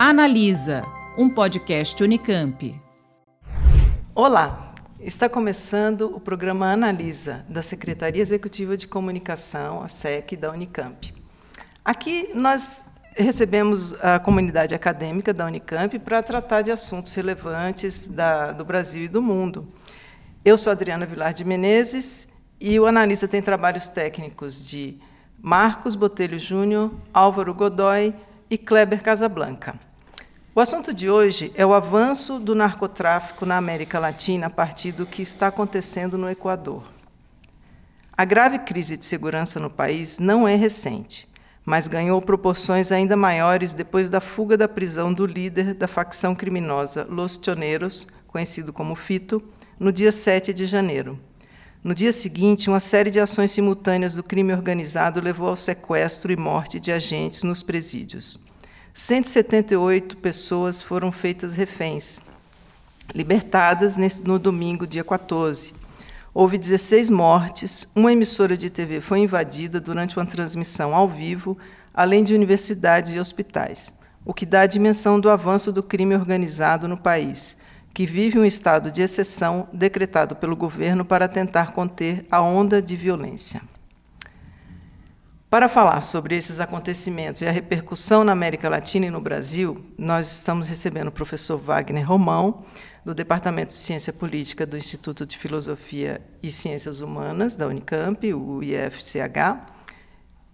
Analisa, um podcast Unicamp. Olá, está começando o programa Analisa, da Secretaria Executiva de Comunicação, a SEC, da Unicamp. Aqui nós recebemos a comunidade acadêmica da Unicamp para tratar de assuntos relevantes da, do Brasil e do mundo. Eu sou Adriana Vilar de Menezes e o analista tem trabalhos técnicos de Marcos Botelho Júnior, Álvaro Godoy e Kleber Casablanca. O assunto de hoje é o avanço do narcotráfico na América Latina a partir do que está acontecendo no Equador. A grave crise de segurança no país não é recente mas ganhou proporções ainda maiores depois da fuga da prisão do líder da facção criminosa Los Choneros, conhecido como Fito, no dia 7 de janeiro. No dia seguinte, uma série de ações simultâneas do crime organizado levou ao sequestro e morte de agentes nos presídios. 178 pessoas foram feitas reféns, libertadas no domingo, dia 14. Houve 16 mortes, uma emissora de TV foi invadida durante uma transmissão ao vivo, além de universidades e hospitais, o que dá a dimensão do avanço do crime organizado no país, que vive um estado de exceção decretado pelo governo para tentar conter a onda de violência. Para falar sobre esses acontecimentos e a repercussão na América Latina e no Brasil, nós estamos recebendo o professor Wagner Romão, do Departamento de Ciência Política do Instituto de Filosofia e Ciências Humanas da Unicamp, o IFCH,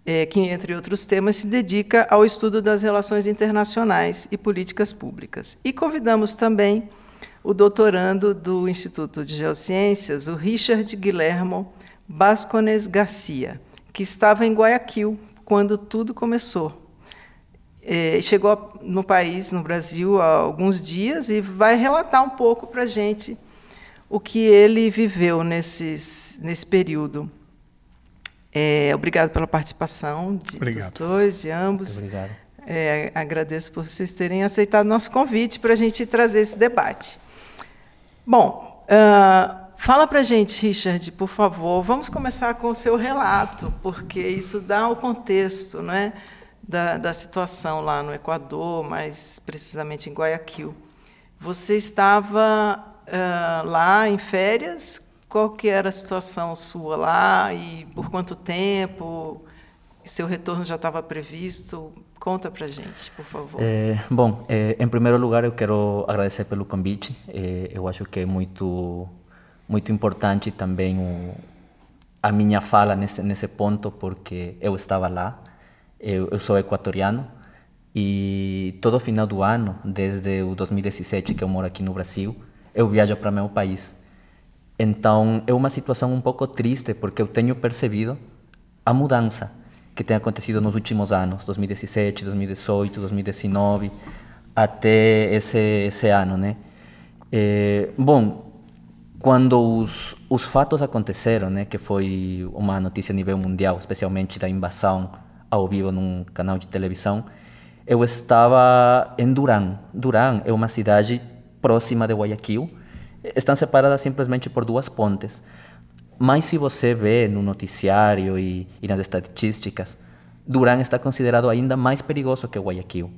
é, que, entre outros temas, se dedica ao estudo das relações internacionais e políticas públicas. E convidamos também o doutorando do Instituto de Geociências, o Richard Guilhermo Bascones Garcia, que estava em Guayaquil quando tudo começou, é, chegou no país, no Brasil, há alguns dias e vai relatar um pouco para a gente o que ele viveu nesses, nesse período. É, obrigado pela participação de, dos dois, de ambos. Muito obrigado. É, agradeço por vocês terem aceitado nosso convite para a gente trazer esse debate. Bom, uh, fala para gente, Richard, por favor. Vamos começar com o seu relato, porque isso dá o contexto, não é? da, da situação lá no Equador, mais precisamente em Guayaquil. Você estava uh, lá em férias? Qual que era a situação sua lá e por quanto tempo? Seu retorno já estava previsto? Conta para gente, por favor. É, bom, é, em primeiro lugar eu quero agradecer pelo convite. É, eu acho que é muito muito importante também o, a minha fala nesse nesse ponto porque eu estava lá eu, eu sou equatoriano e todo final do ano, desde o 2017 que eu moro aqui no Brasil, eu viajo para meu país. Então é uma situação um pouco triste porque eu tenho percebido a mudança que tem acontecido nos últimos anos, 2017, 2018, 2019, até esse, esse ano, né? É, bom, quando os, os fatos aconteceram, né, que foi uma notícia a nível mundial, especialmente da invasão ao vivo num canal de televisão, eu estava em Durán. Durán é uma cidade próxima de Guayaquil. Estão separadas simplesmente por duas pontes. Mas se você vê no noticiário e, e nas estatísticas, Durán está considerado ainda mais perigoso que Guayaquil.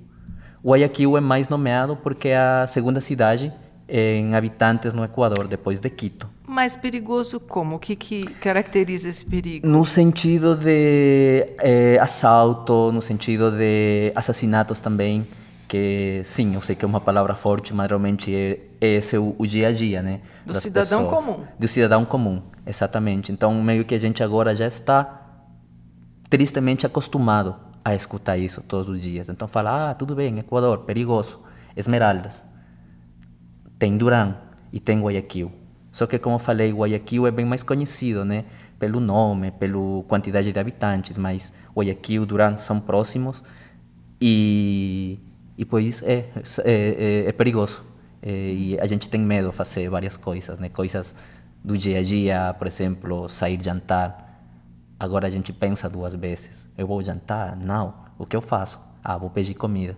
Guayaquil é mais nomeado porque é a segunda cidade em habitantes no Equador, depois de Quito. Mais perigoso como? O que, que caracteriza esse perigo? No sentido de é, assalto, no sentido de assassinatos também, que sim, eu sei que é uma palavra forte, mas realmente é, é esse o, o, dia a dia, né? Do cidadão pessoas. comum. Do cidadão comum, exatamente. Então, meio que a gente agora já está tristemente acostumado a escutar isso todos os dias. Então, fala, ah, tudo bem, Equador, perigoso, Esmeraldas tem Durán e tem Guayaquil. Só que, como falei, Guayaquil é bem mais conhecido, né? Pelo nome, pela quantidade de habitantes, mas Guayaquil e Durán são próximos e, e pois é, é, é, é perigoso. É, e a gente tem medo de fazer várias coisas, né? Coisas do dia a dia, por exemplo, sair jantar. Agora a gente pensa duas vezes. Eu vou jantar? Não. O que eu faço? Ah, vou pedir comida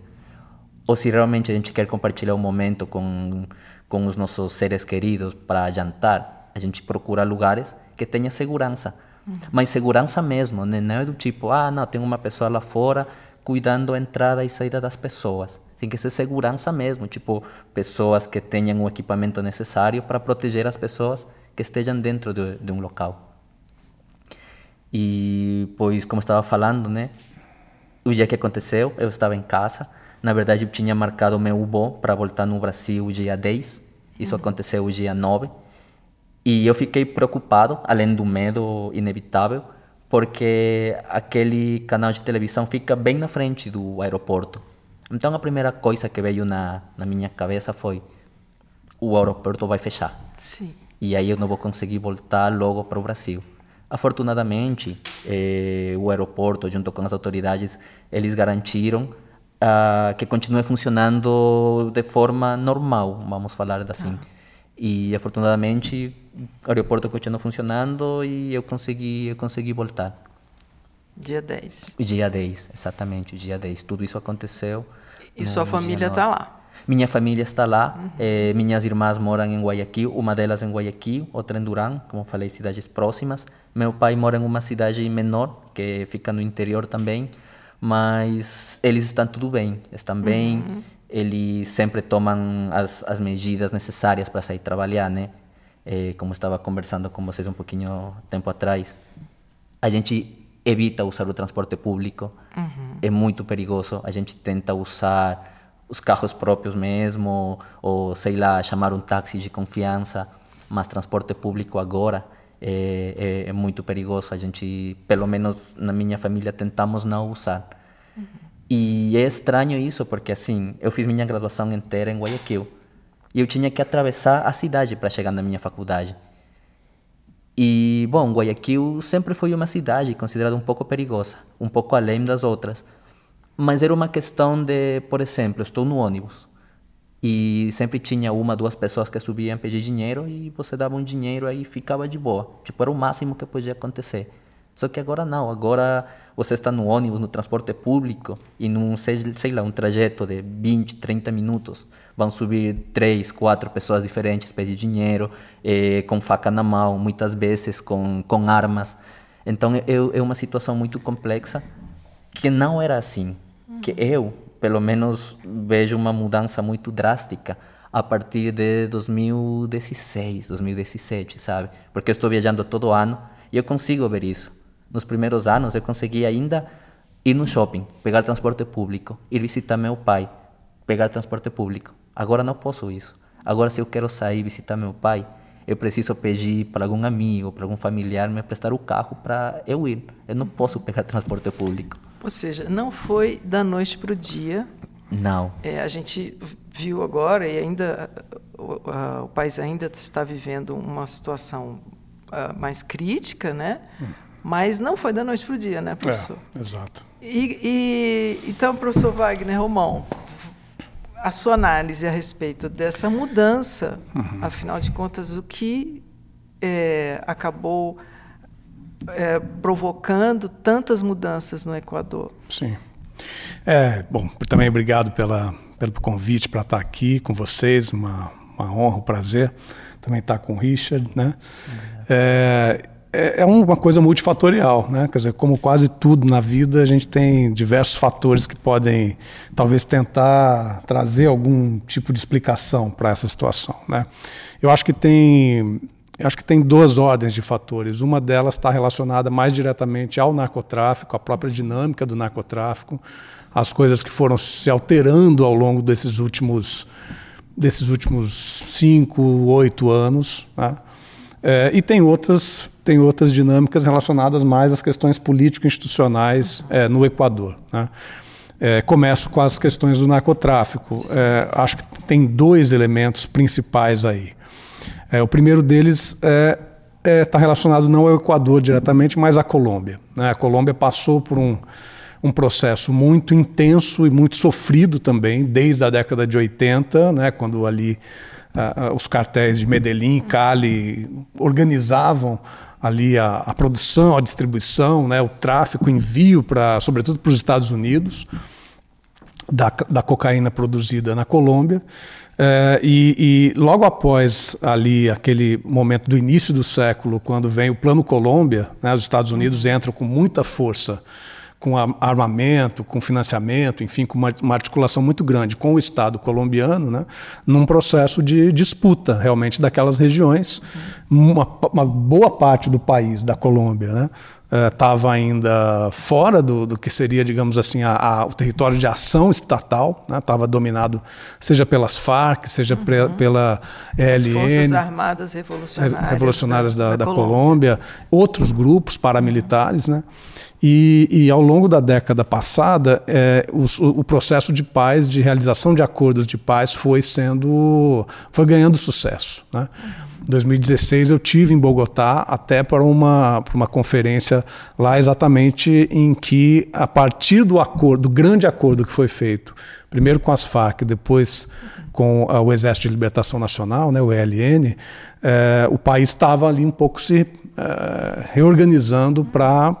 ou se realmente a gente quer compartilhar um momento com, com os nossos seres queridos para jantar, a gente procura lugares que tenha segurança. Uhum. Mas segurança mesmo, né? não é do tipo, ah, não, tem uma pessoa lá fora cuidando a entrada e saída das pessoas. Tem que ser segurança mesmo, tipo pessoas que tenham o equipamento necessário para proteger as pessoas que estejam dentro de, de um local. E, pois, como estava falando, né? O dia que aconteceu, eu estava em casa. Na verdade, eu tinha marcado meu voo para voltar no Brasil dia 10. Isso uhum. aconteceu dia 9. E eu fiquei preocupado, além do medo inevitável, porque aquele canal de televisão fica bem na frente do aeroporto. Então a primeira coisa que veio na, na minha cabeça foi: o aeroporto vai fechar. Sim. E aí eu não vou conseguir voltar logo para o Brasil. Afortunadamente, eh, o aeroporto, junto com as autoridades, eles garantiram uh, que continue funcionando de forma normal, vamos falar assim. Ah. E afortunadamente o aeroporto continuou funcionando e eu consegui, eu consegui voltar. Dia 10. Dia 10, exatamente, dia 10. Tudo isso aconteceu. E sua família está lá? Minha família está lá, uhum. eh, minhas irmãs moram em Guayaquil, uma delas em Guayaquil, outra em Durán, como falei, cidades próximas. Meu pai mora em uma cidade menor, que fica no interior também, mas eles estão tudo bem, estão bem. Uhum. Eles sempre tomam as, as medidas necessárias para sair trabalhar, né? Eh, como estava conversando com vocês um pouquinho tempo atrás. A gente evita usar o transporte público, uhum. é muito perigoso. A gente tenta usar os carros próprios mesmo, ou sei lá, chamar um táxi de confiança, mas transporte público agora é, é, é, muito perigoso. A gente, pelo menos na minha família, tentamos não usar. Uhum. E é estranho isso, porque assim, eu fiz minha graduação inteira em Guayaquil. E eu tinha que atravessar a cidade para chegar na minha faculdade. E, bom, Guayaquil sempre foi uma cidade considerada um pouco perigosa, um pouco além das outras. Mas era uma questão de, por exemplo, estou no ônibus e sempre tinha uma, duas pessoas que subiam pedir dinheiro e você dava um dinheiro aí ficava de boa. Tipo, era o máximo que podia acontecer. Só que agora não, agora você está no ônibus, no transporte público e num, sei, sei lá, um trajeto de 20, 30 minutos. Vão subir três, quatro pessoas diferentes, pedir dinheiro, eh, com faca na mão, muitas vezes com, com armas. Então é, é uma situação muito complexa que não era assim. Que eu, pelo menos, vejo uma mudança muito drástica a partir de 2016, 2017, sabe? Porque eu estou viajando todo ano e eu consigo ver isso nos primeiros anos eu consegui ainda ir no shopping, pegar transporte público, ir visitar meu pai, pegar transporte público. Agora não posso isso. Agora se eu quero sair visitar meu pai, eu preciso pedir para algum amigo, para algum familiar me prestar o carro para eu ir. Eu não posso pegar transporte público. Ou seja, não foi da noite para o dia. Não. É, a gente viu agora e ainda o, o país ainda está vivendo uma situação uh, mais crítica, né? Hum. Mas não foi da noite para o dia, né, professor? É, exato. E, e, então, professor Wagner Romão, a sua análise a respeito dessa mudança, uhum. afinal de contas, o que é, acabou é, provocando tantas mudanças no Equador? Sim. É, bom, também obrigado pela, pelo convite para estar aqui com vocês, uma, uma honra, um prazer também estar com o Richard, né? É, é, é uma coisa multifatorial, né? Quer dizer, como quase tudo na vida, a gente tem diversos fatores que podem, talvez, tentar trazer algum tipo de explicação para essa situação, né? Eu acho que tem, eu acho que tem duas ordens de fatores. Uma delas está relacionada mais diretamente ao narcotráfico, à própria dinâmica do narcotráfico, as coisas que foram se alterando ao longo desses últimos desses últimos cinco, oito anos, né? É, e tem outras, tem outras dinâmicas relacionadas mais às questões político-institucionais é, no Equador. Né? É, começo com as questões do narcotráfico. É, acho que tem dois elementos principais aí. É, o primeiro deles está é, tá relacionado não ao Equador diretamente, mas à Colômbia. Né? A Colômbia passou por um, um processo muito intenso e muito sofrido também, desde a década de 80, né? quando ali uh, os cartéis de Medellín, Cali organizavam ali a, a, produção, a distribuição, né, o tráfico, o envio para, sobretudo para os Estados Unidos, da, da cocaína produzida na Colômbia. Uh, e, e, logo após ali aquele momento do início do século, quando vem o Plano Colômbia, né, os Estados Unidos entram com muita força com armamento, com financiamento, enfim, com uma, uma, articulação muito grande com o Estado colombiano, né, num processo de disputa realmente daquelas regiões. Uma, uma boa parte do país, da Colômbia, né, estava eh, ainda fora do, do, que seria, digamos assim, a, a, o território de ação estatal, estava né? dominado seja pelas Farc, seja uhum. pela ELN, Forças Armadas Revolucionárias, revolucionárias da, da, da Colômbia. Colômbia. outros grupos paramilitares, né? E, e, ao longo da década passada, é, o, o, processo de paz, de realização de acordos de paz, foi sendo, foi ganhando sucesso. Né? Em 2016 eu tive em Bogotá até para uma, para uma conferência lá exatamente em que a partir do acordo, do grande acordo que foi feito, primeiro com as Farc, depois com o Exército de Libertação Nacional, né, o ELN, é, o país estava ali um pouco se é, reorganizando para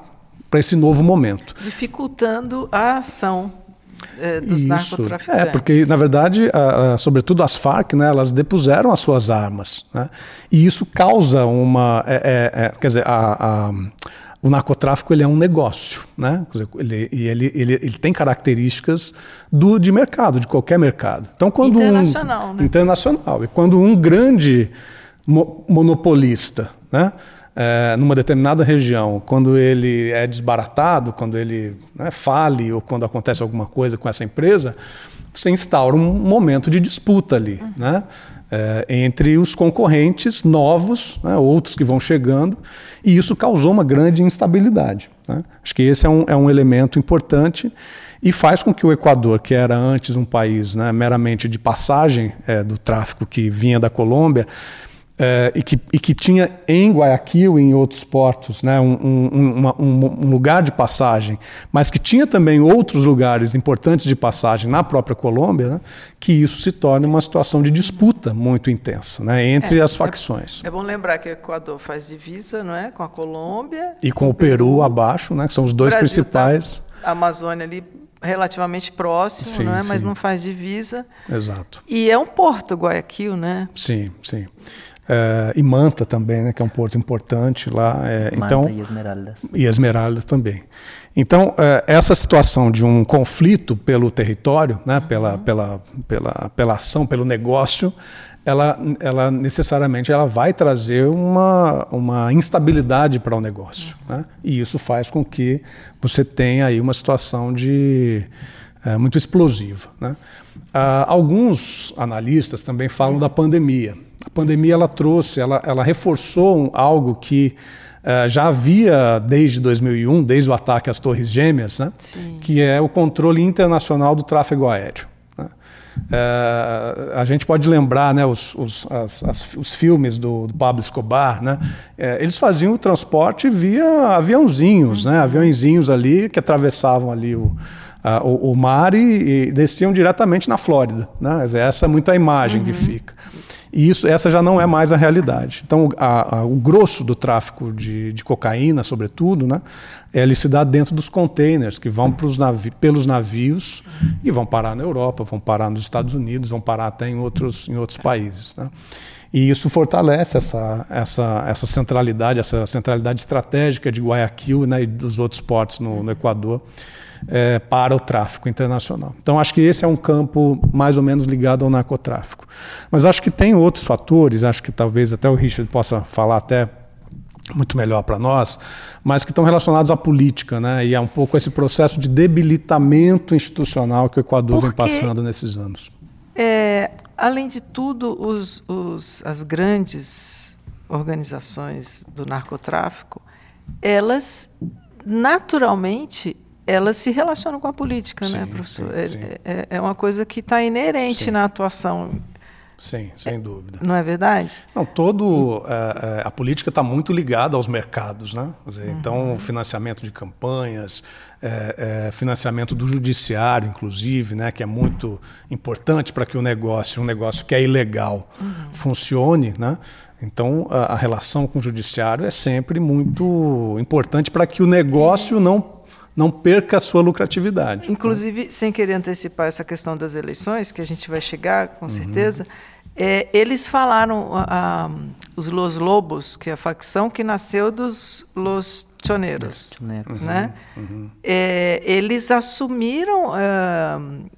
para esse novo momento. Dificultando a ação é, dos Isso. narcotraficantes. É, porque, na verdade, a, a, sobretudo as Farc, né, elas depuseram as suas armas. Né? E isso causa uma. É, é, é quer dizer, a, a, o narcotráfico ele é um negócio. Né? Quer dizer, ele, ele, ele, ele tem características do, de mercado, de qualquer mercado. Então, quando internacional. Um, né? Internacional. E quando um grande mo, monopolista. Né? É, numa determinada região, quando ele é desbaratado, quando ele né, fale ou quando acontece alguma coisa com essa empresa, você instaura um momento de disputa ali, uhum. né? É, entre os concorrentes novos, né, outros que vão chegando, e isso causou uma grande instabilidade. Né? Acho que esse é um, é um elemento importante e faz com que o Equador, que era antes um país né, meramente de passagem é, do tráfico que vinha da Colômbia, é, e, que, e que tinha em Guayaquil e em outros portos né, um, um, uma, um, lugar de passagem, mas que tinha também outros lugares importantes de passagem na própria Colômbia, né, que isso se torna uma situação de disputa muito intensa né, entre é, as facções. É, é, bom lembrar que o Equador faz divisa não é, com a Colômbia. E com o Peru, Peru abaixo, né, que são os dois tá principais. Tá, a Amazônia ali relativamente próximo, sim, não é? mas não faz divisa. Exato. E é um porto, Guayaquil, né? Sim, sim. É, e Manta também, né, que é um porto importante lá. É, Manta então, e Esmeraldas. E Esmeraldas também. Então, é, essa situação de um conflito pelo território, né, pela, pela, pela, pela ação, pelo negócio, ela, ela necessariamente ela vai trazer uma, uma instabilidade para o negócio. Né? E isso faz com que você tenha aí uma situação de, é, muito explosiva. Né? Ah, alguns analistas também falam da pandemia a pandemia ela trouxe, ela, ela reforçou algo que uh, já havia desde 2001, desde o ataque às Torres Gêmeas, né? que é o controle internacional do tráfego aéreo. Né? Uh, a gente pode lembrar né, os, os, as, as, os filmes do, do, Pablo Escobar, né? Uh, eles faziam o transporte via aviãozinhos, né? uhum. né? aviãozinhos ali que atravessavam ali o, o, o, mar e, e, desciam diretamente na Flórida. Né? Essa é muito a imagem uhum. que fica. E isso, essa já não é mais a realidade. Então, a, a, o grosso do tráfico de, de, cocaína, sobretudo, né, ele se dá dentro dos containers que vão navi pelos navios e vão parar na Europa, vão parar nos Estados Unidos, vão parar até em outros, em outros países. Né? E isso fortalece essa, essa, essa centralidade, essa centralidade estratégica de Guayaquil né, e dos outros portos no, no Equador é, para o tráfico internacional. Então, acho que esse é um campo mais ou menos ligado ao narcotráfico. Mas acho que tem outros fatores, acho que talvez até o Richard possa falar até muito melhor para nós, mas que estão relacionados à política, né? E é um pouco esse processo de debilitamento institucional que o Equador Porque, vem passando nesses anos. É, além de tudo, os, os, as grandes organizações do narcotráfico, elas naturalmente elas se relacionam com a política, né, sim, né, professor? Sim, sim. É, é, é, uma coisa que está inerente na atuação. Sim, sem dúvida. Não é verdade? Não, todo é, é a política está muito ligada aos mercados, né? Dizer, uhum. Então, financiamento de campanhas, é, é, financiamento do judiciário, inclusive, né, que é muito importante para que o negócio, um negócio que é ilegal, uhum. funcione, né? Então, a, a relação com o judiciário é sempre muito importante para que o negócio não não perca a sua lucratividade. Inclusive, né? sem querer antecipar essa questão das eleições, que a gente vai chegar, com uhum. certeza, é, eles falaram, a, os Los Lobos, que é a facção que nasceu dos Los Choneros, né? Uhum, uhum. É, eles assumiram, uh,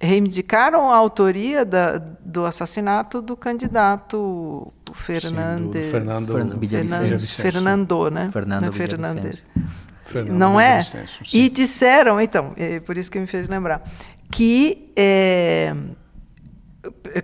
reivindicaram a autoria da, do assassinato do candidato Fernandes, Sim, Fernando, Fernando, Fernando, né? Fernando Fernandes. Fernando não é? E disseram, então, é por isso que me fez lembrar, que é,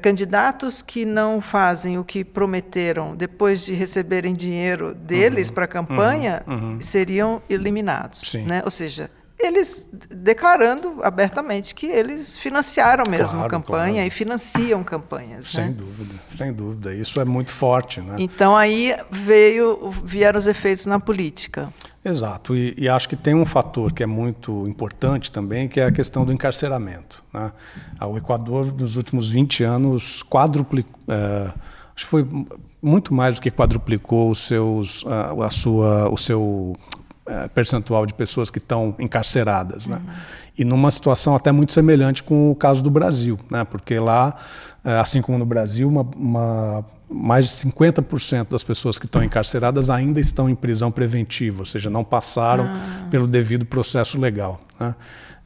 candidatos que não fazem o que prometeram depois de receberem dinheiro deles uhum, para a campanha uhum, uhum. seriam eliminados. Sim. Né? Ou seja, eles declarando abertamente que eles financiaram mesmo claro, campanha claro. e financiam campanhas. Sem né? dúvida, sem dúvida. Isso é muito forte. Né? Então aí veio, vieram os efeitos na política. Exato, e, e, acho que tem um fator que é muito importante também, que é a questão do encarceramento. Né? O Equador, nos últimos 20 anos, quadruplicou, é, acho que foi muito mais do que quadruplicou os seus, a, a sua, o seu percentual de pessoas que estão encarceradas. Né? Uhum. E numa situação até muito semelhante com o caso do Brasil, né? porque lá, é, assim como no Brasil, uma, uma mais de 50% das pessoas que estão encarceradas ainda estão em prisão preventiva, ou seja, não passaram ah. pelo devido processo legal. Né?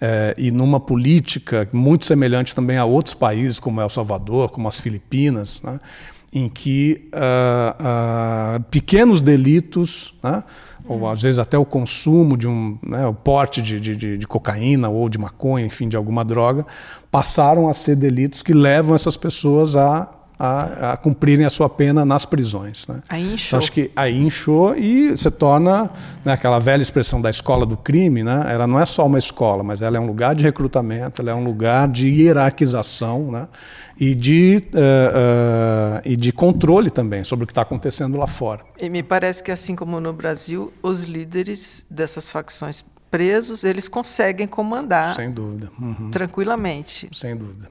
É, e numa política muito semelhante também a outros países, como El Salvador, como as Filipinas, né? em que uh, uh, pequenos delitos, né? Ou às vezes até o consumo de um, né, o porte de, de, de, cocaína ou de maconha, enfim, de alguma droga, passaram a ser delitos que levam essas pessoas a a, a, cumprirem a sua pena nas prisões. Né? Aí inchou. Então, acho que aí inchou e se torna né, aquela velha expressão da escola do crime, né? ela não é só uma escola, mas ela é um lugar de recrutamento, ela é um lugar de hierarquização né? e, de, uh, uh, e de controle também sobre o que está acontecendo lá fora. E me parece que, assim como no Brasil, os líderes dessas facções presos, eles conseguem comandar Sem dúvida. Uhum. tranquilamente. Sem dúvida.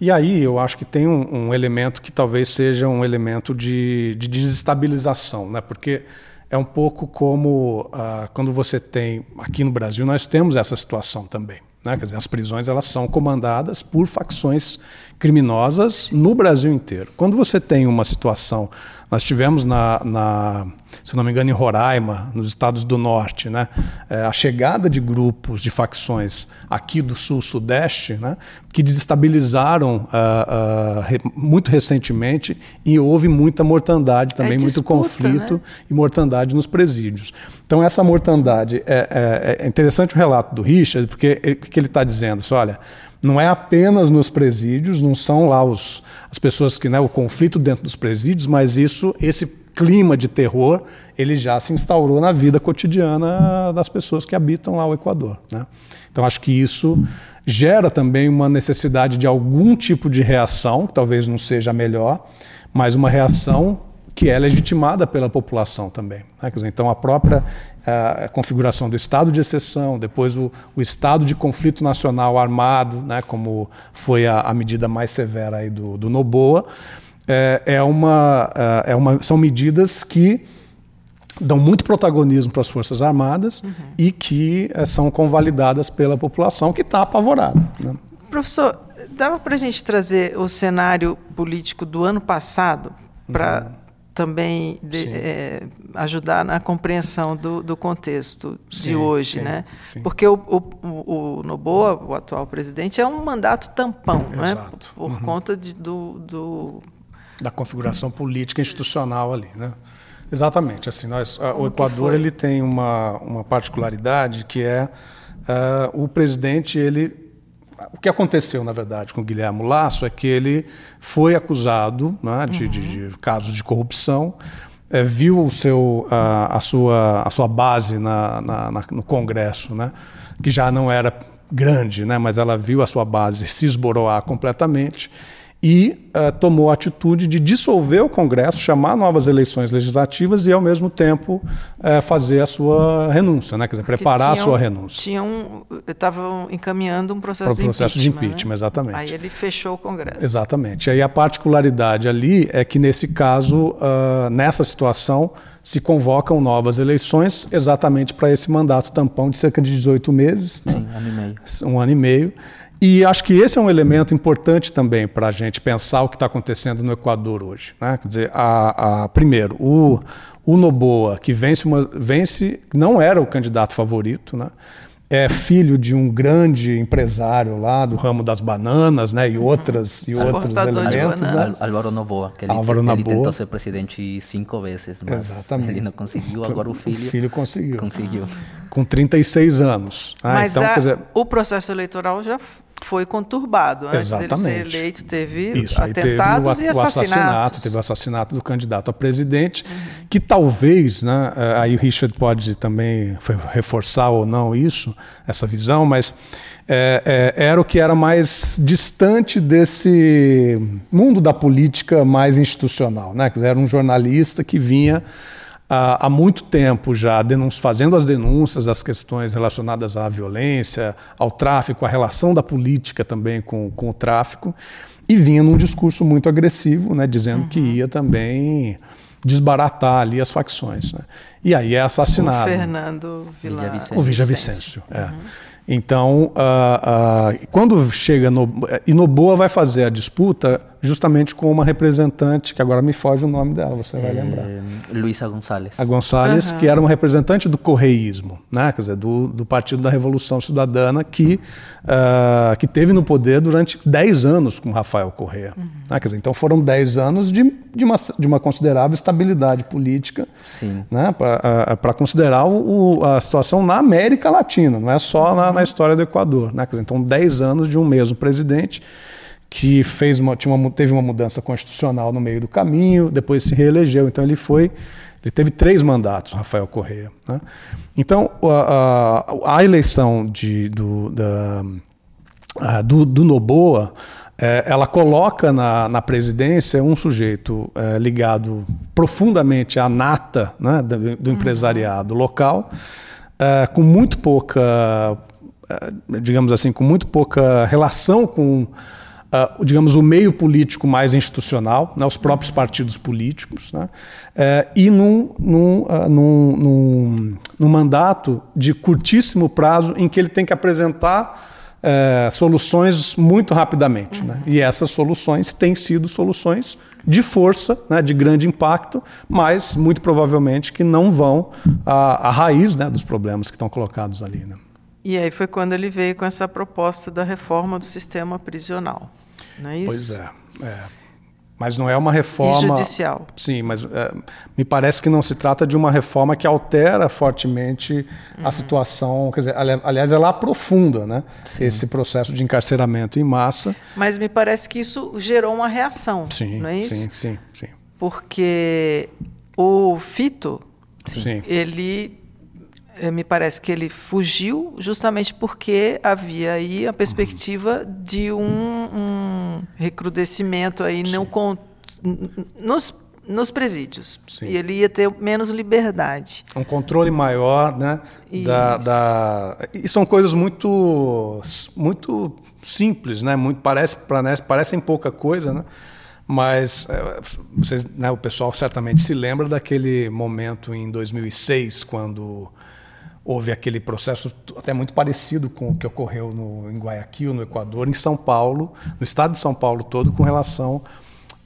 E aí eu acho que tem um, um elemento que talvez seja um elemento de, de, desestabilização, né? porque é um pouco como uh, quando você tem, aqui no Brasil nós temos essa situação também. Né? Quer dizer, as prisões elas são comandadas por facções criminosas no Brasil inteiro. Quando você tem uma situação, nós tivemos na, na se não me engano, em Roraima, nos estados do norte, né? É, a chegada de grupos, de facções aqui do sul-sudeste, né? que desestabilizaram uh, uh, re, muito recentemente e houve muita mortandade também, é disputa, muito conflito né? e mortandade nos presídios. Então, essa mortandade, é, é, é interessante o relato do Richard, porque o que ele está dizendo? olha, não é apenas nos presídios, não são lá os, as pessoas que, né, o conflito dentro dos presídios, mas isso, esse clima de terror, ele já se instaurou na vida cotidiana das pessoas que habitam lá o Equador. Né? Então acho que isso gera também uma necessidade de algum tipo de reação, que talvez não seja a melhor, mas uma reação que é legitimada pela população também. Né? Dizer, então, a própria a configuração do estado de exceção, depois o, o estado de conflito nacional armado, né? como foi a, a medida mais severa aí do, do Noboa, é, é, uma, é, é uma, são medidas que dão muito protagonismo para as Forças Armadas uhum. e que é, são convalidadas pela população que está apavorada. Né? Professor, dava para a gente trazer o cenário político do ano passado para uhum. Também de, é, ajudar na compreensão do, do contexto sim, de hoje, sim, né? Sim. Porque o, o, o, Noboa, o atual presidente, é um mandato tampão, né? Exato. Por, por uhum. conta de, do, do da configuração política institucional ali, né? Exatamente. Assim, nós, o Equador ele tem uma, uma particularidade que é uh, o presidente ele o que aconteceu, na verdade, com o Guilherme Lasso é que ele foi acusado né, de, uhum. de, de, casos de corrupção, é, viu o seu, a, a, sua, a sua base na, na, na, no Congresso, né, que já não era grande, né, mas ela viu a sua base se esboroar completamente e uh, tomou a atitude de dissolver o Congresso, chamar novas eleições legislativas e, ao mesmo tempo, uh, fazer a sua renúncia, né? quer dizer, preparar tinham, a sua renúncia. Tinham, estavam encaminhando um processo, o processo de impeachment. De impeachment né? Exatamente. Aí ele fechou o Congresso. Exatamente. Aí a particularidade ali é que, nesse caso, uh, nessa situação, se convocam novas eleições exatamente para esse mandato tampão de cerca de 18 meses. Sim, né? um ano e meio. Um ano e meio. E acho que esse é um elemento importante também para a gente pensar o que está acontecendo no Equador hoje. Né? Quer dizer, a, a, primeiro, o, o Noboa, que vence, uma, vence, não era o candidato favorito, né? é filho de um grande empresário lá do ramo das bananas, né, e outras e outros elementos. Né? Álvaro Noboa, que ele, Álvaro ele tentou ser presidente cinco vezes, mas Exatamente. ele não conseguiu. Agora o filho, o filho conseguiu. Conseguiu. Com 36 anos. Ah, mas então, a, dizer, o processo eleitoral já foi conturbado. Antes Exatamente. dele ser eleito, teve Isso, atentados teve o, e assassinatos. O assassinato, teve o assassinato do candidato a presidente, uhum. que talvez, né, eh, aí o Richard pode também reforçar ou não isso, essa visão, mas é, é, era o que era mais distante desse mundo da política mais institucional. Né? Era um jornalista que vinha há, há muito tempo já fazendo as denúncias das questões relacionadas à violência, ao tráfico, à relação da política também com, com o tráfico, e vinha num discurso muito agressivo, né, dizendo uhum. que ia também desbaratar ali as facções. Né? E aí é assassinado. O Fernando Vila... O Vicêncio. É. Uhum. Então, uh, uh, quando chega no. E Noboa vai fazer a disputa justamente com uma representante, que agora me foge o nome dela, você vai é, lembrar. Luísa Gonçalves. A Gonçalves, uhum. que era uma representante do correísmo, né? quer dizer, do, do Partido da Revolução Cidadana, que, uh, que teve no poder durante 10 anos com Rafael Correa. Uhum. Né? Quer dizer, então foram 10 anos de, de, uma, de uma considerável estabilidade política né? para considerar o, a situação na América Latina, não é só na, na história do Equador. Né? Dizer, então, 10 anos de um mesmo presidente que fez uma, tinha uma, teve uma mudança constitucional no meio do caminho, depois se reelegeu. Então ele foi, ele teve três mandatos, Rafael Correia. Né? Então a, a, a, eleição de, do, da, a, do, do Noboa, é, ela coloca na, na presidência um sujeito é, ligado profundamente à nata né, do, do empresariado local, é, com muito pouca, digamos assim, com muito pouca relação com uh, digamos, o meio político mais institucional, né, os próprios partidos políticos, né, uh, e num, num, num, num, num, mandato de curtíssimo prazo em que ele tem que apresentar eh, soluções muito rapidamente. Uhum. Né, e essas soluções têm sido soluções de força, né, de grande impacto, mas muito provavelmente que não vão à, à raiz né, dos problemas que estão colocados ali. Né. E aí foi quando ele veio com essa proposta da reforma do sistema prisional. Não é isso? Pois é. é. Mas não é uma reforma. E judicial. Sim, mas é, me parece que não se trata de uma reforma que altera fortemente uhum. a situação. Quer dizer, aliás, ela aprofunda né, esse processo de encarceramento em massa. Mas me parece que isso gerou uma reação. Sim, não é isso? Sim, sim, sim. Porque o Fito, sim. ele me parece que ele fugiu justamente porque havia aí a perspectiva uhum. de um, um, recrudescimento aí não com, nos, nos presídios. Sim. E ele ia ter menos liberdade. Um controle maior, né? Da, da, e são coisas muito, muito simples, né? Muito, parece, parecem pouca coisa, né? Mas eh, vocês, né, o pessoal certamente se lembra daquele momento em 2006, quando houve aquele processo até muito parecido com o que ocorreu no, em Guayaquil, no Equador, em São Paulo, no estado de São Paulo todo, com relação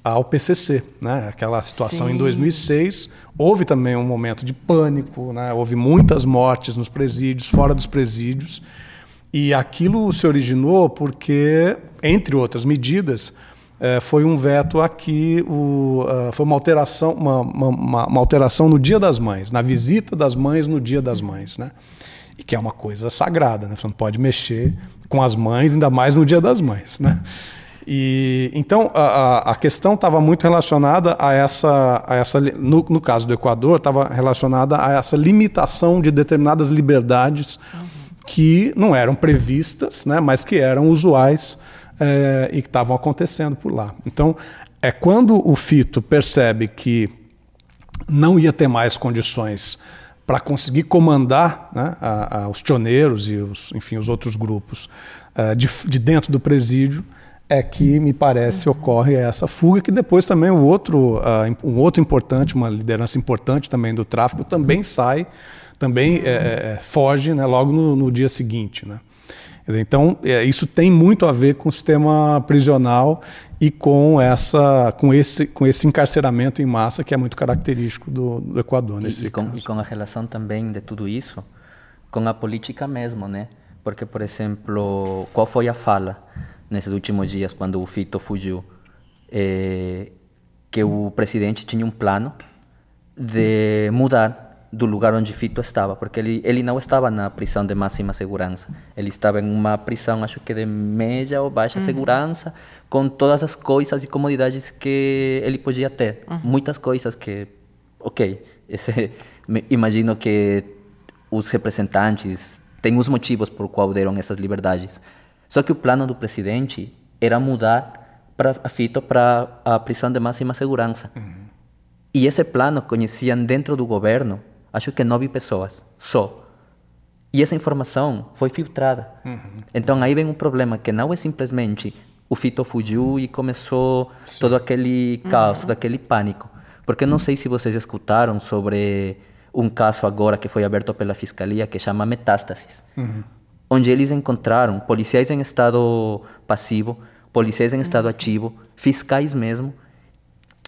ao PCC, né? Aquela situação Sim. em 2006, houve também um momento de pânico, né? Houve muitas mortes nos presídios, fora dos presídios, e aquilo se originou porque, entre outras medidas, é, foi um veto aqui, o, uh, foi uma alteração, uma, uma, uma, alteração no Dia das Mães, na visita das mães no Dia das Mães, né? E que é uma coisa sagrada, né? Você não pode mexer com as mães, ainda mais no Dia das Mães, né? E, então a, a questão estava muito relacionada a essa, a essa no, no caso do Equador, estava relacionada a essa limitação de determinadas liberdades que não eram previstas, né, mas que eram usuais é, e que estavam acontecendo por lá. Então, é quando o Fito percebe que não ia ter mais condições para conseguir comandar né, a, a, os tioneiros e os, enfim, os outros grupos uh, de, de, dentro do presídio, é que me parece ocorre essa fuga que depois também o outro, uh, um outro importante, uma liderança importante também do tráfico também sai, também é, foge né, logo no, no, dia seguinte. Né? Então, é, isso tem muito a ver com o sistema prisional e com, essa, com, esse, com esse encarceramento em massa que é muito característico do, do Equador. Nesse e, e, com, e com a relação também de tudo isso com a política mesmo, né? Porque, por exemplo, qual foi a fala nesses últimos dias quando o Fito fugiu? É, que o presidente tinha um plano de mudar do lugar onde Fito estava, porque ele, ele não estava na prisão de máxima segurança. Ele estava em uma prisão, acho que de média ou baixa uhum. segurança, com todas as coisas e comodidades que ele podia ter. Uhum. Muitas coisas que, ok, esse, imagino que os representantes têm os motivos por qual deram essas liberdades. Só que o plano do presidente era mudar para a Fito para a prisão de máxima segurança. Uhum. E esse plano conheciam dentro do governo acho que nove pessoas só. E essa informação foi filtrada. Uhum. Então aí vem um problema que não é simplesmente o Fito fugiu e começou Sim. todo aquele caos, uhum. todo aquele pânico. Porque não sei se vocês escutaram sobre um caso agora que foi aberto pela fiscalia que chama Metástases, uhum. onde eles encontraram policiais em estado passivo, policiais em estado ativo, fiscais mesmo,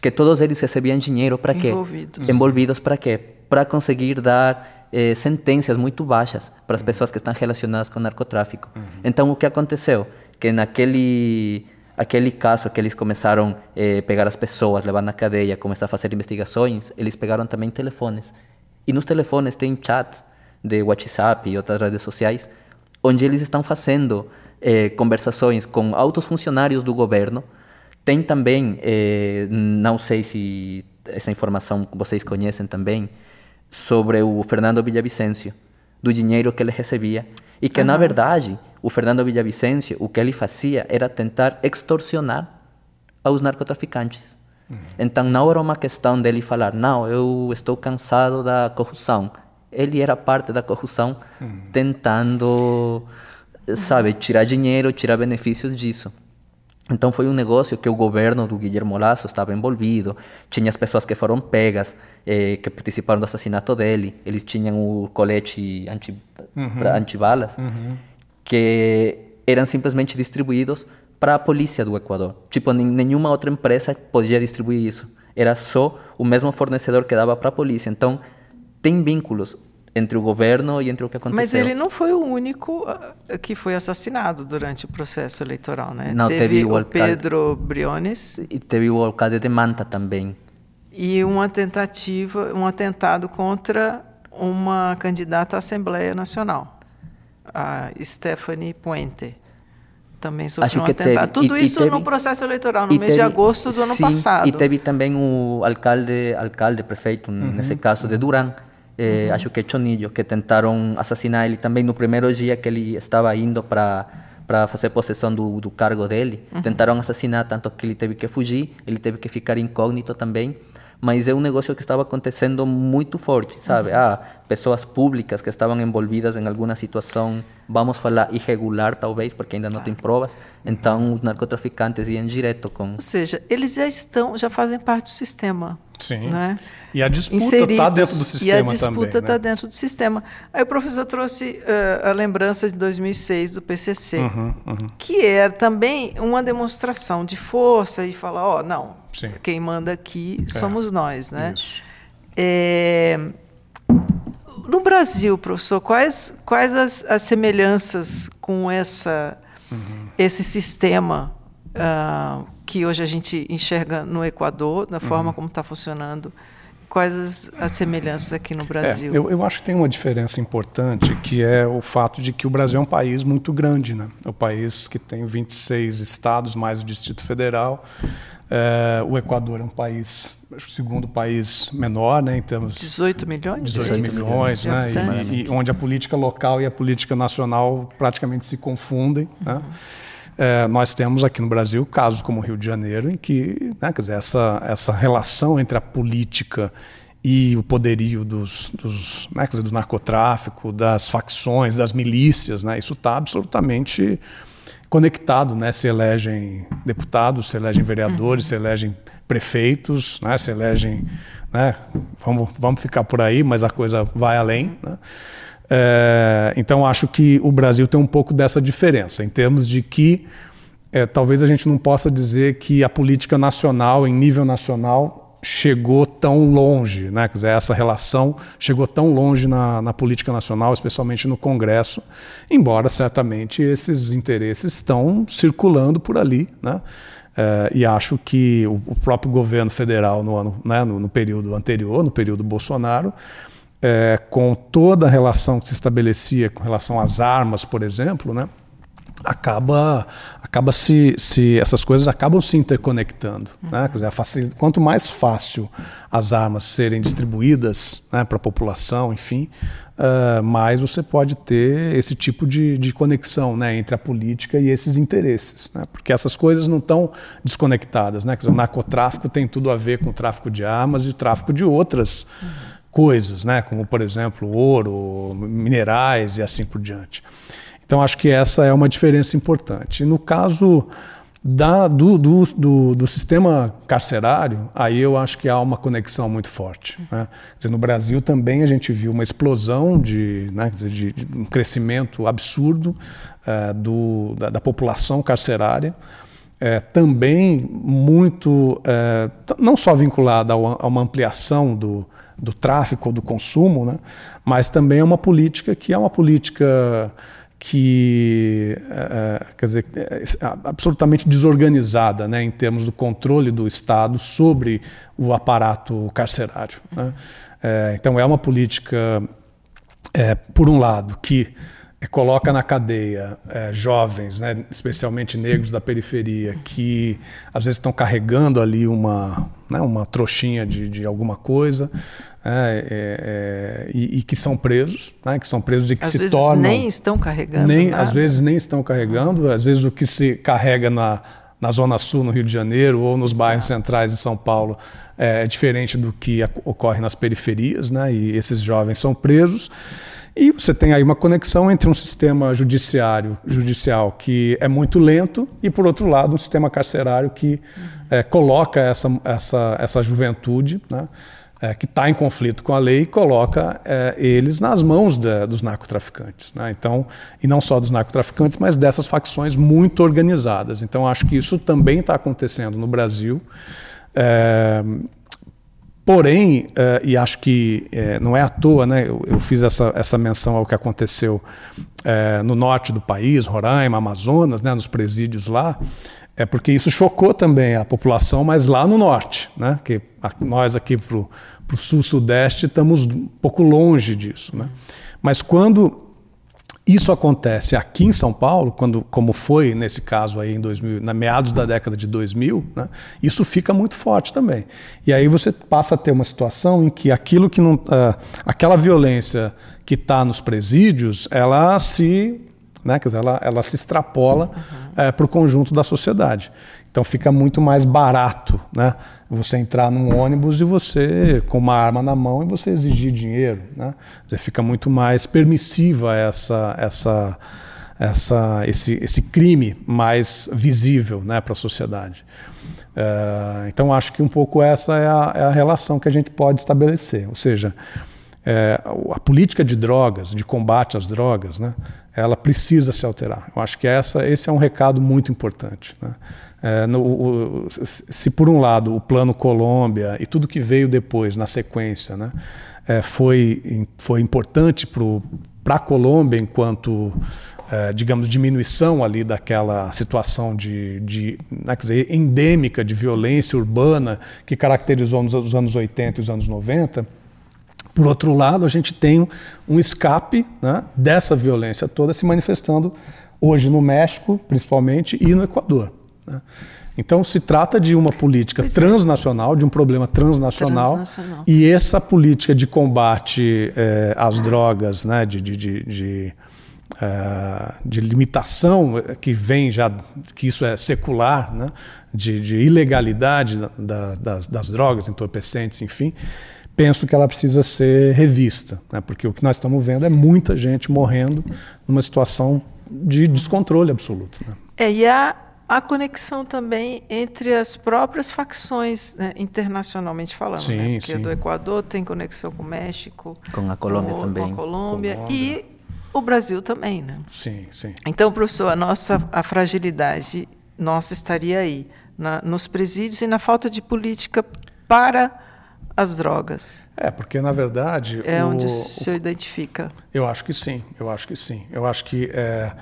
que todos eles recebiam dinheiro para quê? Envolvidos. Envolvidos para quê? Para conseguir dar eh, sentenças muito baixas para as pessoas que estão relacionadas com narcotráfico. Uhum. Então, o que aconteceu? Que naquele aquele caso que eles começaram a eh, pegar as pessoas, levar na cadeia, começar a fazer investigações, eles pegaram também telefones. E nos telefones tem chats de WhatsApp e outras redes sociais, onde eles estão fazendo eh, conversações com altos funcionários do governo, tem também, eh, não sei se essa informação vocês conhecem também, sobre o Fernando Villavicencio, do dinheiro que ele recebia. E que, uhum. na verdade, o Fernando Villavicencio, o que ele fazia era tentar extorsionar aos narcotraficantes. Uhum. Então, não era uma questão dele falar, não, eu estou cansado da corrupção. Ele era parte da corrupção, uhum. tentando, sabe, tirar dinheiro, tirar benefícios disso. Então foi um negócio que o governo do Guillermo Lasso estava envolvido. Tinha as pessoas que foram pegas, eh, que participaram do assassinato dele. Eles tinham o colete anti, uhum. antibalas, uhum. que eram simplesmente distribuídos para a polícia do Equador. Tipo, nenhuma outra empresa podia distribuir isso. Era só o mesmo fornecedor que dava para a polícia. Então, tem vínculos entre o governo e entre o que aconteceu. Mas ele não foi o único ah, que foi assassinado durante o processo eleitoral, né? Não, teve, teve o, o Pedro Briones e teve o alcalde de Manta também. E uma tentativa, um atentado contra uma candidata à Assembleia Nacional, a Stephanie Puente. Também sofreu um atentado. Teve, Tudo e, isso e teve, no processo eleitoral, no mês teve, de agosto do ano sim, passado. E teve também o alcalde, alcalde prefeito, uhum. nesse caso, de Durán, eh, uhum. acho que Chonillo, que tentaram assassinar ele também no primeiro dia que ele estava indo para para fazer possessão do, do cargo dele. Uhum. Tentaram assassinar, tanto que ele teve que fugir, ele teve que ficar incógnito também mas é um negócio que estava acontecendo muito forte, sabe? Uhum. Ah, pessoas públicas que estavam envolvidas em alguma situação, vamos falar irregular talvez, porque ainda não claro. tem provas. Então os narcotraficantes iam direto com. Ou seja, eles já estão, já fazem parte do sistema. Sim. Né? E a disputa está dentro do sistema também. E a disputa está né? dentro do sistema. Aí o professor trouxe uh, a lembrança de 2006 do PCC, uhum, uhum. que é também uma demonstração de força e falar, ó, oh, não, Sim. quem manda aqui é. somos é, nós, né? É, no Brasil, professor, quais, quais as, as semelhanças com essa, uhum. esse sistema uh, que hoje a gente enxerga no Equador, da forma uhum. como está funcionando? Quais as, as, semelhanças aqui no Brasil? É, eu, eu, acho que tem uma diferença importante, que é o fato de que o Brasil é um país muito grande. Né? É um país que tem 26 estados, mais o Distrito Federal. É, o Equador é um país, acho que o segundo país menor, né, em termos 18 milhões, 18, 18 milhões, né, e, e, onde a política local e a política nacional praticamente se confundem, uhum. né? é, nós temos aqui no Brasil casos como o Rio de Janeiro, em que né, quer dizer, essa, essa relação entre a política e o poderio dos, dos né, dizer, do narcotráfico, das facções, das milícias, né, isso está absolutamente conectado, né? Se elegem deputados, se elegem vereadores, uhum. se elegem prefeitos, né? Se elegem, né? Vamos, vamos ficar por aí, mas a coisa vai além, né? É, então acho que o Brasil tem um pouco dessa diferença em termos de que é, talvez a gente não possa dizer que a política nacional, em nível nacional, chegou tão longe, né? Quer dizer, essa relação chegou tão longe na, na, política nacional, especialmente no Congresso, embora certamente esses interesses estão circulando por ali, né? É, e acho que o, o, próprio governo federal no ano, né, no, no período anterior, no período Bolsonaro, é, com toda a relação que se estabelecia com relação às armas, por exemplo, né? Acaba acaba se, se essas coisas acabam se interconectando uhum. né? Quer dizer, facil, quanto mais fácil as armas serem distribuídas né, para a população enfim uh, mais você pode ter esse tipo de, de conexão né, entre a política e esses interesses né? porque essas coisas não estão desconectadas né? Quer dizer, o narcotráfico tem tudo a ver com o tráfico de armas e o tráfico de outras uhum. coisas né? como por exemplo ouro minerais e assim por diante então, acho que essa é uma diferença importante. No caso da, do, do, do, do, sistema carcerário, aí eu acho que há uma conexão muito forte. Né? Dizer, no Brasil também a gente viu uma explosão de, né, dizer, de, de um crescimento absurdo uh, do, da, da, população carcerária. É, também muito, é, não só vinculada a uma ampliação do, do tráfico ou do consumo, né, mas também é uma política que é uma política que é, quer dizer, é, absolutamente desorganizada né, em termos do controle do Estado sobre o aparato carcerário. Né? É, então, é uma política, é, por um lado, que coloca na cadeia é, jovens, né, especialmente negros da periferia, que às vezes estão carregando ali uma, né, uma trouxinha de, de alguma coisa, é, é, é, e, e, que são presos, né, que são presos e que às se vezes tornam. nem estão carregando. Nem, nada. Às vezes nem estão carregando, às vezes o que se carrega na, na Zona Sul, no Rio de Janeiro, ou nos Exato. bairros centrais em São Paulo, é, é diferente do que ocorre nas periferias, né, e esses jovens são presos. E você tem aí uma conexão entre um sistema judiciário, judicial que é muito lento e, por outro lado, um sistema carcerário que é, coloca essa, essa, essa juventude, né, é, que está em conflito com a lei, e coloca é, eles nas mãos dos narcotraficantes. Né? Então, e não só dos narcotraficantes, mas dessas facções muito organizadas. Então, acho que isso também está acontecendo no Brasil. Porém, uh, e acho que uh, não é à toa, né, eu, eu, fiz essa, essa menção ao que aconteceu uh, no norte do país, Roraima, Amazonas, né, nos presídios lá, é porque isso chocou também a população, mas lá no norte, né, que nós aqui para o sul-sudeste estamos um pouco longe disso. Né. Mas quando isso acontece aqui em São Paulo, quando, como foi nesse caso aí em 2000, na meados da década de 2000, né, isso fica muito forte também. E aí você passa a ter uma situação em que aquilo que não, uh, aquela violência que está nos presídios, ela se, né, quer dizer, ela, ela se extrapola uhum. uh, para o conjunto da sociedade. Então fica muito mais barato, né? Você entrar num ônibus e você com uma arma na mão e você exigir dinheiro, né? Você fica muito mais permissiva essa essa essa esse esse crime mais visível, né, para a sociedade. Uh, então acho que um pouco essa é a, é a, relação que a gente pode estabelecer, ou seja, é, a política de drogas, de combate às drogas, né? Ela precisa se alterar. Eu acho que essa, esse é um recado muito importante. Né? É, no, o, se por um lado o plano Colômbia e tudo que veio depois na sequência né, é, foi, foi importante para a Colômbia enquanto é, digamos diminuição ali daquela situação de, de né, dizer, endêmica de violência urbana que caracterizou nos, os anos 80 e os anos 90 por outro lado a gente tem um escape né, dessa violência toda se manifestando hoje no México principalmente e no Equador? Então, se trata de uma política pois é. transnacional, é. de um problema transnacional, transnacional, e essa política de combate é, às drogas, né, de, de, de, de é, de limitação que vem já, que isso é secular, né? de, de ilegalidade da, das, das, drogas, entorpecentes, enfim, penso que ela precisa ser revista, né? porque o que nós estamos vendo é muita gente morrendo numa situação de descontrole absoluto. Né? É, e a, a conexão também entre as próprias facções, né, internacionalmente falando. Sim, né? Porque sim. do Equador tem conexão com o México, com a Colômbia com, também. Com a Colômbia, Colômbia. e o Brasil também, né? Sim, sim. Então, professor, a nossa a fragilidade nossa estaria aí, na, nos presídios e na falta de política para as drogas. É, porque na verdade é o, onde o senhor identifica. Eu acho que sim, eu acho que sim. Eu acho que é,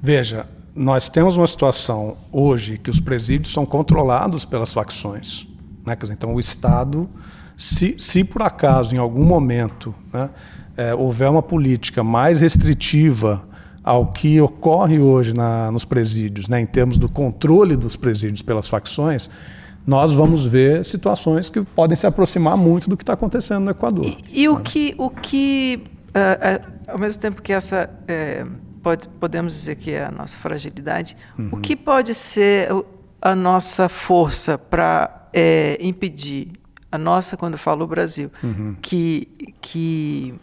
veja, nós temos uma situação hoje que os presídios são controlados pelas facções, né? Dizer, então o Estado, se, se por acaso em algum momento né, é, houver uma política mais restritiva ao que ocorre hoje na, nos presídios, né, em termos do controle dos presídios pelas facções, nós vamos ver situações que podem se aproximar muito do que está acontecendo no Equador. E, e o que, o que uh, uh, ao mesmo tempo que essa uh, pode, podemos dizer que é a nossa fragilidade, uhum. o que pode ser a nossa força para é, impedir a nossa, quando eu falo o Brasil, uhum. que que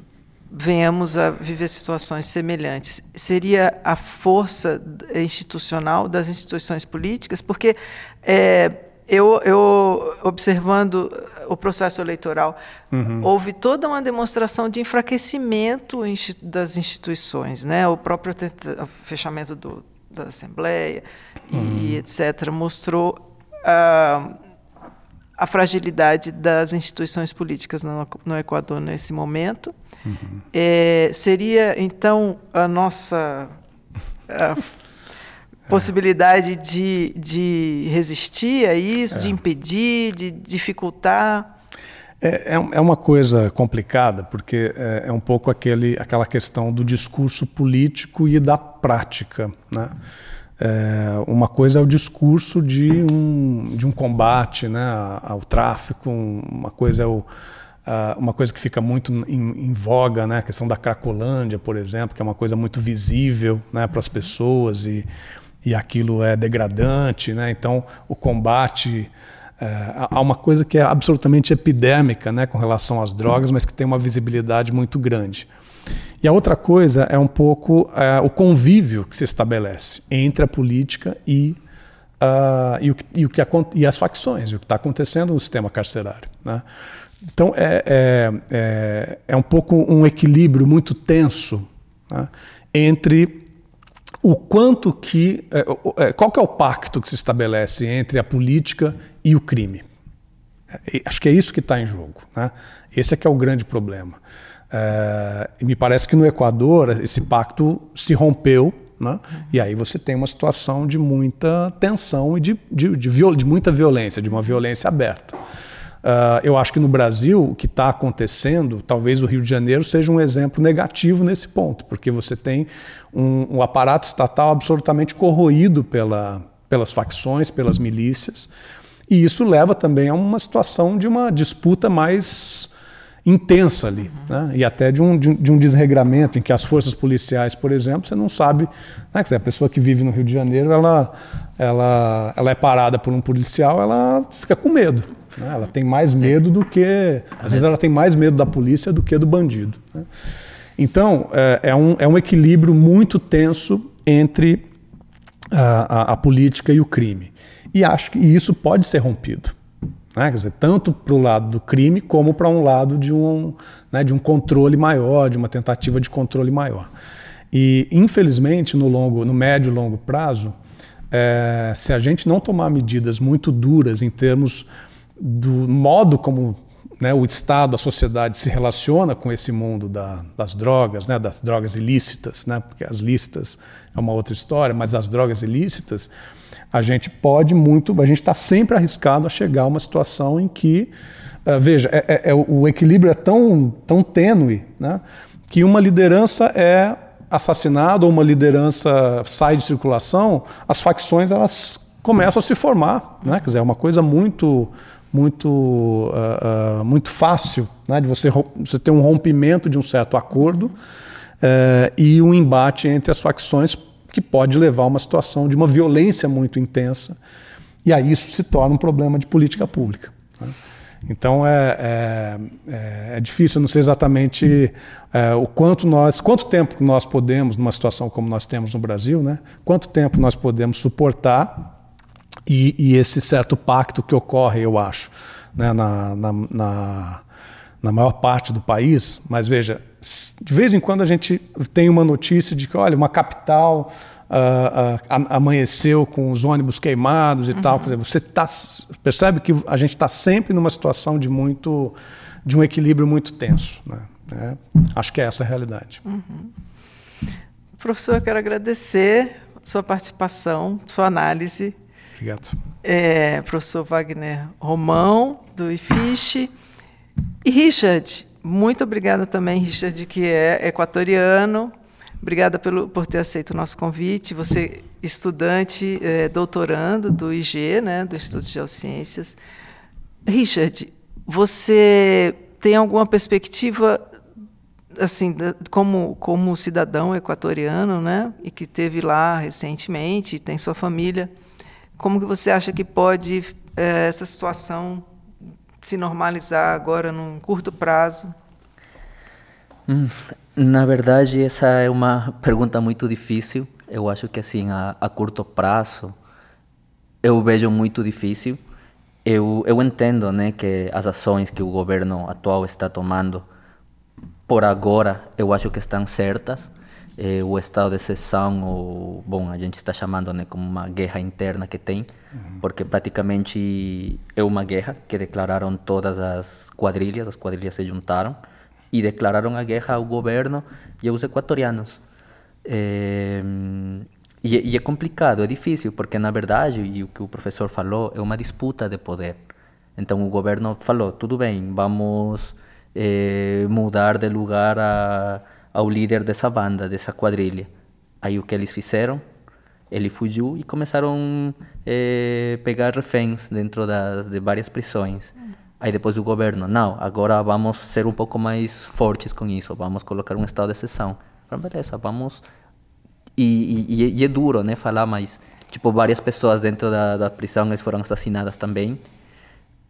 venhamos a viver situações semelhantes. Seria a força institucional das instituições políticas, porque é, eu, eu, observando o processo eleitoral, uhum. houve toda uma demonstração de enfraquecimento das instituições, né? O próprio fechamento do, da Assembleia uhum. e etc. mostrou uh, a fragilidade das instituições políticas no, no Equador nesse momento. Uhum. É, seria, então, a nossa a possibilidade de, de resistir a isso, é. de impedir, de dificultar? É, é, é uma coisa complicada, porque é, é, um pouco aquele, aquela questão do discurso político e da prática. Né? É, uma coisa é o discurso de um, de um combate né, ao tráfico, uma coisa é o, uma coisa que fica muito em, em, voga, né, a questão da Cracolândia, por exemplo, que é uma coisa muito visível né, para as pessoas e, e aquilo é degradante. Né, então, o combate. É, há uma coisa que é absolutamente epidêmica né, com relação às drogas, mas que tem uma visibilidade muito grande. E a outra coisa é um pouco é, o convívio que se estabelece entre a política e, uh, e, o, e, o que, e as facções, o que está acontecendo no sistema carcerário. Né? Então é, é, é, é, um pouco um equilíbrio muito tenso né? entre o quanto que. É, é, qual que é o pacto que se estabelece entre a política e o crime? É, acho que é isso que está em jogo. Né? Esse é que é o grande problema. É, e me parece que no Equador esse pacto se rompeu, né? e aí você tem uma situação de muita tensão e de, de, de, de muita violência, de uma violência aberta. Uh, eu acho que no Brasil o que está acontecendo, talvez o Rio de Janeiro seja um exemplo negativo nesse ponto, porque você tem um, um aparato estatal absolutamente corroído pela, pelas facções, pelas milícias, e isso leva também a uma situação de uma disputa mais intensa ali, uhum. né? e até de um, de, de, um desregramento em que as forças policiais, por exemplo, você não sabe, né? a pessoa que vive no Rio de Janeiro, ela, ela, ela é parada por um policial, ela fica com medo, né? ela tem mais medo do que, às vezes ela tem mais medo da polícia do que do bandido. Né? Então é, é, um, é um equilíbrio muito tenso entre a, a, a política e o crime, e acho que isso pode ser rompido. Né? Quer dizer, tanto para o lado do crime como para um lado de um, né, de um controle maior, de uma tentativa de controle maior. E, infelizmente, no, longo, no médio e longo prazo, é, se a gente não tomar medidas muito duras em termos do modo como né, o Estado, a sociedade se relaciona com esse mundo da, das drogas, né, das drogas ilícitas, né, porque as listas é uma outra história, mas as drogas ilícitas, a gente pode muito, a gente está sempre arriscado a chegar a uma situação em que, uh, veja, é, é, é, o equilíbrio é tão, tão tênue né, que uma liderança é assassinada ou uma liderança sai de circulação, as facções elas começam a se formar, né? Quer dizer, é uma coisa muito muito uh, uh, muito fácil, né? De você você ter um rompimento de um certo acordo é, e um embate entre as facções que pode levar a uma situação de uma violência muito intensa. E aí isso se torna um problema de política pública. Né? Então é, é, é, é, difícil, não sei exatamente é, o quanto nós, quanto tempo nós podemos, numa situação como nós temos no Brasil, né, quanto tempo nós podemos suportar e, e esse certo pacto que ocorre, eu acho, né, na, na, na, na maior parte do país. Mas veja, de vez em quando a gente tem uma notícia de que, olha, uma capital uh, uh, amanheceu com os ônibus queimados e uhum. tal. Quer dizer, você tá, percebe que a gente está sempre numa situação de muito de um equilíbrio muito tenso. Né? É, acho que é essa a realidade. Uhum. Professor, quero agradecer sua participação, sua análise. Obrigado. É, professor Wagner Romão, do IFISH. E Richard, muito obrigada também, Richard, que é equatoriano, Obrigada pelo, por ter aceito o nosso convite. Você, estudante, é, doutorando do IG, né, do Instituto de Geociências. Richard, você tem alguma perspectiva, assim, como, como cidadão equatoriano, né, e que teve lá recentemente, tem sua família, como que você acha que pode é, essa situação se normalizar agora num curto prazo? Hum, na verdade, essa é uma pergunta muito difícil. Eu acho que assim a, a curto prazo eu vejo muito difícil. Eu, eu entendo né, que as ações que o governo atual está tomando, por agora, eu acho que estão certas. Eh, o estado de exceção, ou, bom, a gente está chamando né, como uma guerra interna que tem, uhum. porque praticamente é uma guerra que declararam todas as quadrilhas, as quadrilhas se juntaram y declararon a guerra ao governo e aos equatorianos. É, e, e, é complicado, é difícil, porque na verdade, e o que o professor falou, é uma disputa de poder. Então o governo falou, tudo bem, vamos é, mudar de lugar a, ao líder dessa banda, dessa quadrilha. Aí o que eles fizeram? Ele fugiu e começaram a é, pegar reféns dentro das, de várias prisões. Aí depois o governo, não, agora vamos ser um pouco mais fortes com isso, vamos colocar um estado de exceção. beleza, vamos. E, e, e, é duro, né, falar, mas, tipo, várias pessoas dentro da, da prisão eles foram assassinadas também.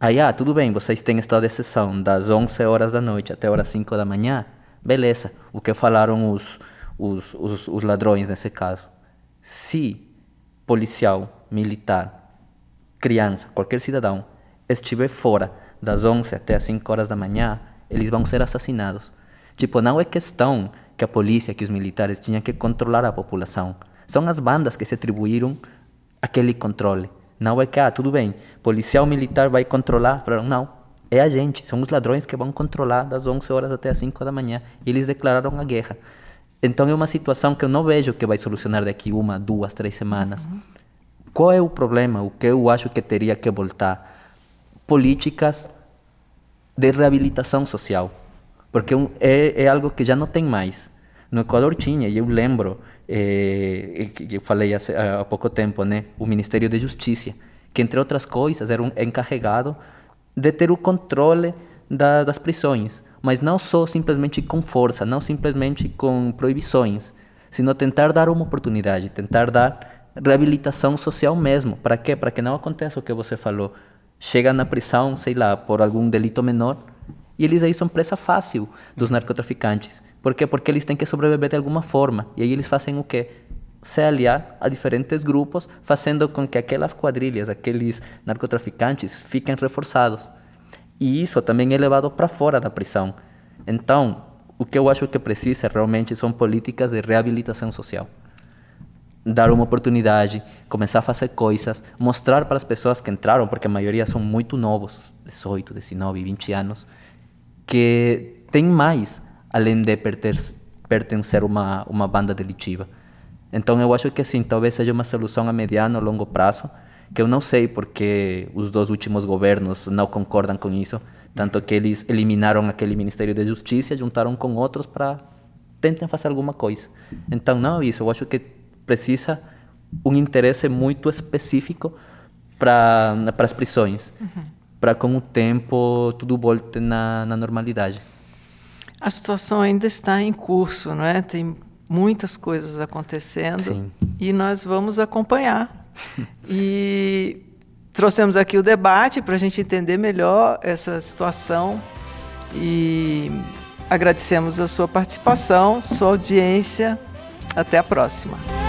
Aí, ah, tudo bem, vocês têm estado de exceção das 11 horas da noite até as 5 da manhã. Beleza, o que falaram os, os, os, os ladrões nesse caso? Se policial, militar, criança, qualquer cidadão estiver fora das 11 até as 5 horas da manhã, eles vão ser assassinados. Tipo, não é questão que a polícia, que os militares tinham que controlar a população. São as bandas que se atribuíram aquele controle. Não é que, ah, tudo bem, policial militar vai controlar. Não, é a gente, são os ladrões que vão controlar das 11 horas até as 5 da manhã. E eles declararam a guerra. Então é uma situação que eu não vejo que vai solucionar daqui uma, duas, três semanas. Uhum. Qual é o problema? O que eu acho que teria que voltar? políticas de reabilitação social, porque é, é algo que já não tem mais. No Equador tinha, e eu lembro, que eu falei há, há pouco tempo, né, o Ministério de Justiça, que entre outras coisas era um encarregado de ter o controle da, das prisões, mas não só simplesmente com força, não simplesmente com proibições, sino tentar dar uma oportunidade, tentar dar reabilitação social mesmo. Para quê? Para que não aconteça o que você falou, chegam na prisão, sei lá, por algum delito menor, e eles aí são presa fácil dos narcotraficantes. Por quê? Porque eles têm que sobreviver de alguma forma. E aí eles fazem o quê? Se aliar a diferentes grupos, fazendo com que aquelas quadrilhas, aqueles narcotraficantes, fiquem reforçados. E isso também é levado para fora da prisão. Então, o que eu acho que precisa realmente são políticas de reabilitação social dar uma oportunidade, começar a fazer coisas, mostrar para as pessoas que entraram, porque a maioria são muito novos, 18, 19, 20 anos, que tem mais além de pertencer a uma, uma banda delitiva. Então eu acho que sim, talvez seja uma solução a mediano ou longo prazo, que eu não sei porque os dois últimos governos não concordam com isso, tanto que eles eliminaram aquele Ministério da Justiça, juntaram com outros para tentem fazer alguma coisa. Então não é isso, eu acho que precisa um interesse muito específico para as prisões, uhum. para com o tempo tudo volte na, na normalidade. A situação ainda está em curso, não é? Tem muitas coisas acontecendo Sim. e nós vamos acompanhar. e trouxemos aqui o debate para a gente entender melhor essa situação e agradecemos a sua participação, sua audiência. Até a próxima.